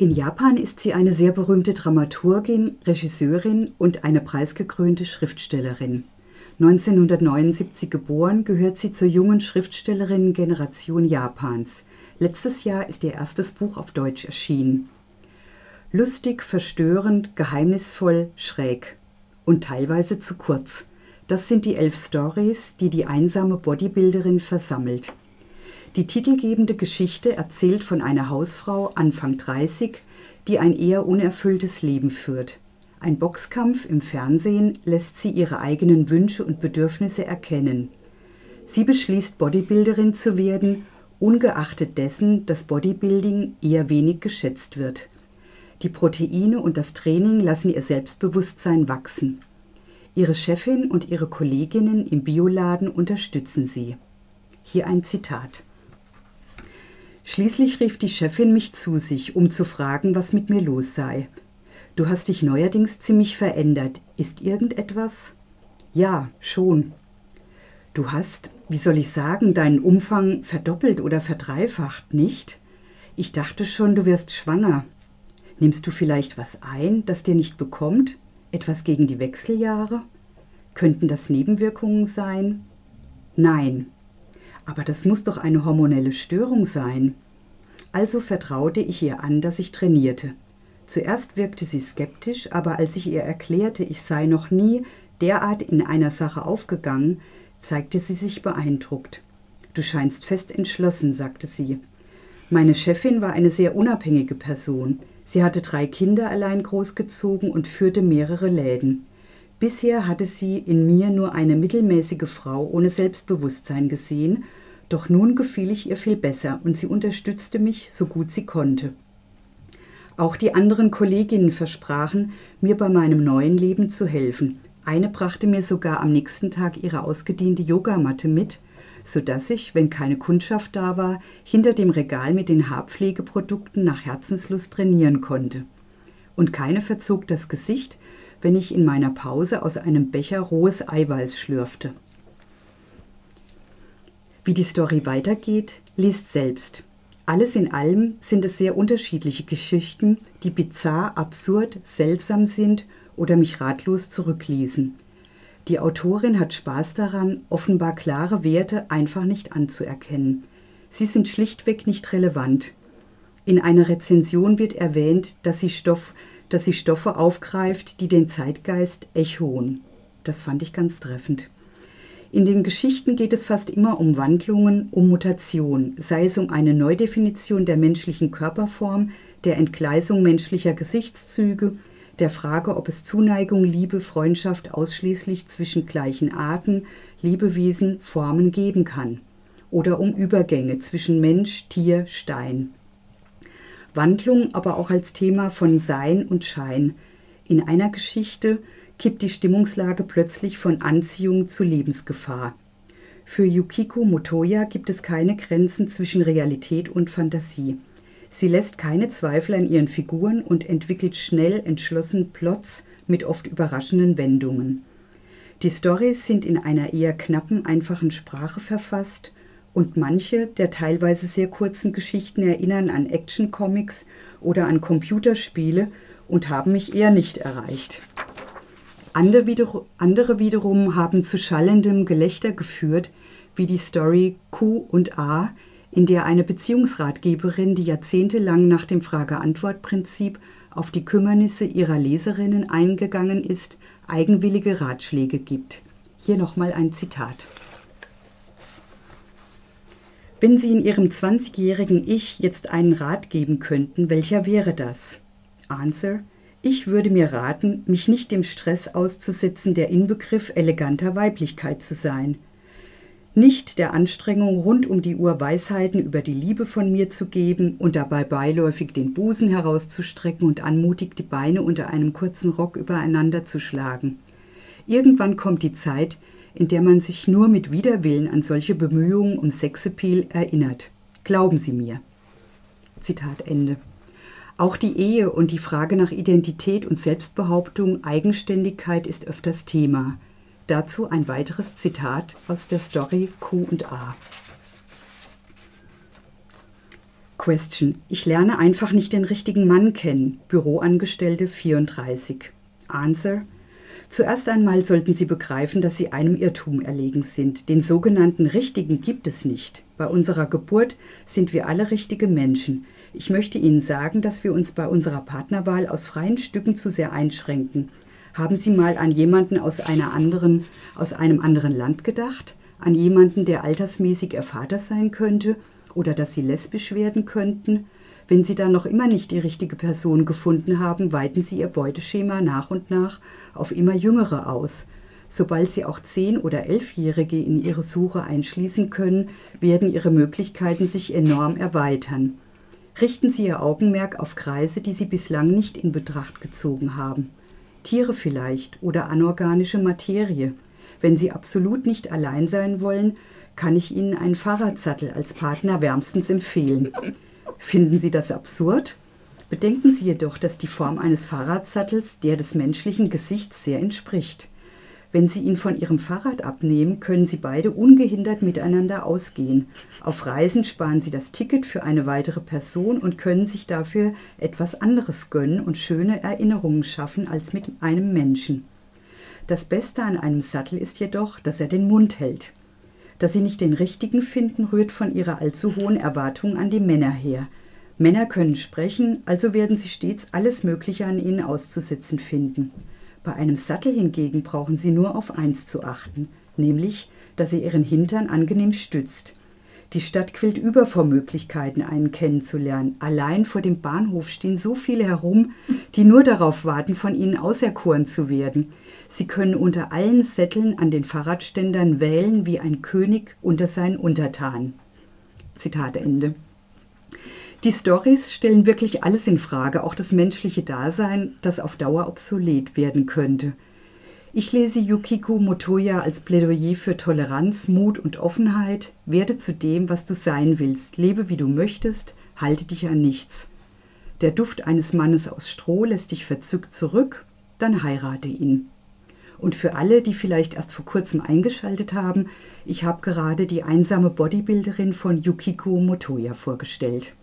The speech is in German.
In Japan ist sie eine sehr berühmte Dramaturgin, Regisseurin und eine preisgekrönte Schriftstellerin. 1979 geboren, gehört sie zur jungen Schriftstellerinnen-Generation Japans. Letztes Jahr ist ihr erstes Buch auf Deutsch erschienen. Lustig, verstörend, geheimnisvoll, schräg. Und teilweise zu kurz. Das sind die elf Stories, die die einsame Bodybuilderin versammelt. Die titelgebende Geschichte erzählt von einer Hausfrau Anfang 30, die ein eher unerfülltes Leben führt. Ein Boxkampf im Fernsehen lässt sie ihre eigenen Wünsche und Bedürfnisse erkennen. Sie beschließt, Bodybuilderin zu werden, ungeachtet dessen, dass Bodybuilding eher wenig geschätzt wird. Die Proteine und das Training lassen ihr Selbstbewusstsein wachsen. Ihre Chefin und ihre Kolleginnen im Bioladen unterstützen sie. Hier ein Zitat. Schließlich rief die Chefin mich zu sich, um zu fragen, was mit mir los sei. Du hast dich neuerdings ziemlich verändert. Ist irgendetwas? Ja, schon. Du hast, wie soll ich sagen, deinen Umfang verdoppelt oder verdreifacht, nicht? Ich dachte schon, du wirst schwanger. Nimmst du vielleicht was ein, das dir nicht bekommt? Etwas gegen die Wechseljahre? Könnten das Nebenwirkungen sein? Nein, aber das muss doch eine hormonelle Störung sein. Also vertraute ich ihr an, dass ich trainierte. Zuerst wirkte sie skeptisch, aber als ich ihr erklärte, ich sei noch nie derart in einer Sache aufgegangen, zeigte sie sich beeindruckt. Du scheinst fest entschlossen, sagte sie. Meine Chefin war eine sehr unabhängige Person. Sie hatte drei Kinder allein großgezogen und führte mehrere Läden. Bisher hatte sie in mir nur eine mittelmäßige Frau ohne Selbstbewusstsein gesehen doch nun gefiel ich ihr viel besser und sie unterstützte mich so gut sie konnte. Auch die anderen Kolleginnen versprachen, mir bei meinem neuen Leben zu helfen. Eine brachte mir sogar am nächsten Tag ihre ausgediente Yogamatte mit, so dass ich, wenn keine Kundschaft da war, hinter dem Regal mit den Haarpflegeprodukten nach Herzenslust trainieren konnte. Und keine verzog das Gesicht, wenn ich in meiner Pause aus einem Becher rohes Eiweiß schlürfte. Wie die Story weitergeht, liest selbst. Alles in allem sind es sehr unterschiedliche Geschichten, die bizarr, absurd, seltsam sind oder mich ratlos zurückließen. Die Autorin hat Spaß daran, offenbar klare Werte einfach nicht anzuerkennen. Sie sind schlichtweg nicht relevant. In einer Rezension wird erwähnt, dass sie, Stoff, dass sie Stoffe aufgreift, die den Zeitgeist echoen. Das fand ich ganz treffend. In den Geschichten geht es fast immer um Wandlungen, um Mutation, sei es um eine Neudefinition der menschlichen Körperform, der Entgleisung menschlicher Gesichtszüge, der Frage, ob es Zuneigung, Liebe, Freundschaft ausschließlich zwischen gleichen Arten, Lebewesen, Formen geben kann, oder um Übergänge zwischen Mensch, Tier, Stein. Wandlung aber auch als Thema von Sein und Schein. In einer Geschichte kippt die Stimmungslage plötzlich von Anziehung zu Lebensgefahr. Für Yukiko Motoya gibt es keine Grenzen zwischen Realität und Fantasie. Sie lässt keine Zweifel an ihren Figuren und entwickelt schnell entschlossen Plots mit oft überraschenden Wendungen. Die Stories sind in einer eher knappen, einfachen Sprache verfasst und manche der teilweise sehr kurzen Geschichten erinnern an Action-Comics oder an Computerspiele und haben mich eher nicht erreicht. Andere, wiederum, andere wiederum haben zu schallendem Gelächter geführt, wie die Story Q und A, in der eine Beziehungsratgeberin, die jahrzehntelang nach dem Frage-Antwort-Prinzip auf die Kümmernisse ihrer Leserinnen eingegangen ist, eigenwillige Ratschläge gibt. Hier nochmal ein Zitat. Wenn Sie in Ihrem 20-jährigen Ich jetzt einen Rat geben könnten, welcher wäre das? Answer ich würde mir raten, mich nicht dem Stress auszusetzen, der Inbegriff eleganter Weiblichkeit zu sein. Nicht der Anstrengung, rund um die Uhr Weisheiten über die Liebe von mir zu geben und dabei beiläufig den Busen herauszustrecken und anmutig die Beine unter einem kurzen Rock übereinander zu schlagen. Irgendwann kommt die Zeit, in der man sich nur mit Widerwillen an solche Bemühungen um Sexappeal erinnert. Glauben Sie mir. Zitat Ende. Auch die Ehe und die Frage nach Identität und Selbstbehauptung, Eigenständigkeit ist öfters Thema. Dazu ein weiteres Zitat aus der Story Q und A. Question. Ich lerne einfach nicht den richtigen Mann kennen. Büroangestellte 34. Answer. Zuerst einmal sollten Sie begreifen, dass Sie einem Irrtum erlegen sind. Den sogenannten Richtigen gibt es nicht. Bei unserer Geburt sind wir alle richtige Menschen. Ich möchte Ihnen sagen, dass wir uns bei unserer Partnerwahl aus freien Stücken zu sehr einschränken. Haben Sie mal an jemanden aus, einer anderen, aus einem anderen Land gedacht? An jemanden, der altersmäßig Ihr Vater sein könnte? Oder dass Sie lesbisch werden könnten? Wenn Sie dann noch immer nicht die richtige Person gefunden haben, weiten Sie Ihr Beuteschema nach und nach auf immer Jüngere aus. Sobald Sie auch zehn- oder elfjährige in Ihre Suche einschließen können, werden Ihre Möglichkeiten sich enorm erweitern. Richten Sie Ihr Augenmerk auf Kreise, die Sie bislang nicht in Betracht gezogen haben. Tiere vielleicht oder anorganische Materie. Wenn Sie absolut nicht allein sein wollen, kann ich Ihnen einen Fahrradsattel als Partner wärmstens empfehlen. Finden Sie das absurd? Bedenken Sie jedoch, dass die Form eines Fahrradsattels der des menschlichen Gesichts sehr entspricht. Wenn Sie ihn von Ihrem Fahrrad abnehmen, können Sie beide ungehindert miteinander ausgehen. Auf Reisen sparen Sie das Ticket für eine weitere Person und können sich dafür etwas anderes gönnen und schöne Erinnerungen schaffen als mit einem Menschen. Das Beste an einem Sattel ist jedoch, dass er den Mund hält. Dass Sie nicht den richtigen finden, rührt von Ihrer allzu hohen Erwartung an die Männer her. Männer können sprechen, also werden Sie stets alles Mögliche an ihnen auszusetzen finden. Bei einem Sattel hingegen brauchen Sie nur auf eins zu achten, nämlich, dass er Ihren Hintern angenehm stützt. Die Stadt quillt über vor Möglichkeiten, einen kennenzulernen. Allein vor dem Bahnhof stehen so viele herum, die nur darauf warten, von ihnen auserkoren zu werden. Sie können unter allen Sätteln an den Fahrradständern wählen wie ein König unter seinen Untertanen. Zitat Ende. Die Stories stellen wirklich alles in Frage, auch das menschliche Dasein, das auf Dauer obsolet werden könnte. Ich lese Yukiko Motoya als Plädoyer für Toleranz, Mut und Offenheit. Werde zu dem, was du sein willst. Lebe wie du möchtest, halte dich an nichts. Der Duft eines Mannes aus Stroh lässt dich verzückt zurück, dann heirate ihn. Und für alle, die vielleicht erst vor kurzem eingeschaltet haben, ich habe gerade die einsame Bodybuilderin von Yukiko Motoya vorgestellt.